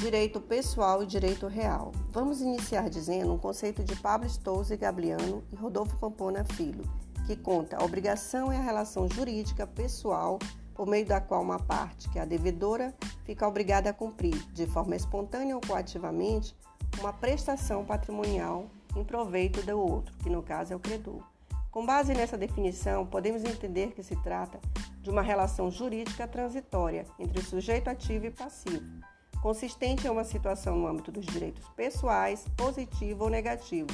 Direito pessoal e direito real. Vamos iniciar dizendo um conceito de Pablo Stouze Gabriano e Rodolfo Pampona Filho, que conta a obrigação é a relação jurídica pessoal por meio da qual uma parte, que é a devedora, fica obrigada a cumprir, de forma espontânea ou coativamente, uma prestação patrimonial em proveito do outro, que no caso é o credor. Com base nessa definição, podemos entender que se trata de uma relação jurídica transitória entre o sujeito ativo e passivo consistente em uma situação no âmbito dos direitos pessoais, positivo ou negativo.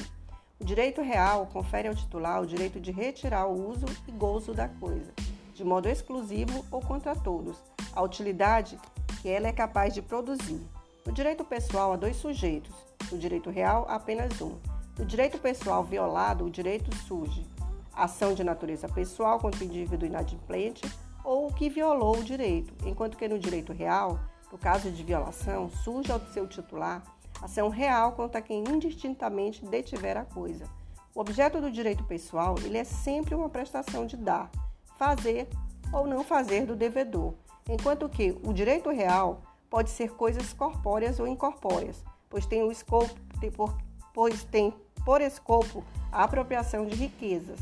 O direito real confere ao titular o direito de retirar o uso e gozo da coisa, de modo exclusivo ou contra todos, a utilidade que ela é capaz de produzir. No direito pessoal, há dois sujeitos, no direito real, apenas um. No direito pessoal violado, o direito surge ação de natureza pessoal contra o indivíduo inadimplente ou o que violou o direito, enquanto que no direito real, no caso de violação, surge ao seu titular ação real contra quem indistintamente detiver a coisa. O objeto do direito pessoal ele é sempre uma prestação de dar, fazer ou não fazer do devedor, enquanto que o direito real pode ser coisas corpóreas ou incorpóreas, pois tem o escopo, pois tem por escopo a apropriação de riquezas.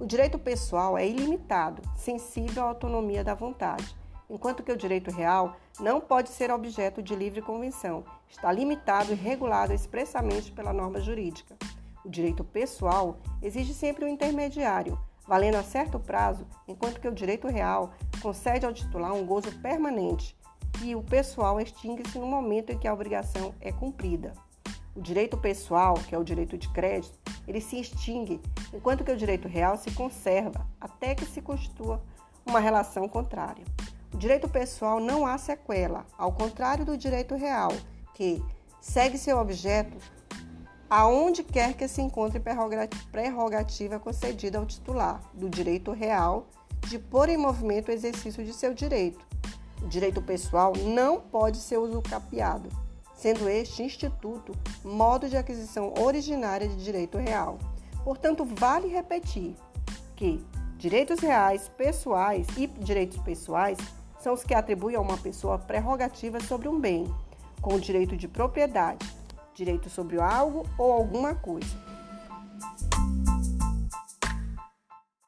O direito pessoal é ilimitado, sensível à autonomia da vontade enquanto que o direito real não pode ser objeto de livre convenção, está limitado e regulado expressamente pela norma jurídica. O direito pessoal exige sempre um intermediário, valendo a certo prazo, enquanto que o direito real concede ao titular um gozo permanente e o pessoal extingue-se no momento em que a obrigação é cumprida. O direito pessoal, que é o direito de crédito, ele se extingue, enquanto que o direito real se conserva até que se constitua uma relação contrária. Direito pessoal não há sequela, ao contrário do direito real, que segue seu objeto aonde quer que se encontre prerrogativa concedida ao titular do direito real de pôr em movimento o exercício de seu direito. O direito pessoal não pode ser usucapiado, sendo este instituto modo de aquisição originária de direito real. Portanto, vale repetir que direitos reais pessoais e direitos pessoais são os que atribuem a uma pessoa prerrogativas sobre um bem, com direito de propriedade, direito sobre algo ou alguma coisa.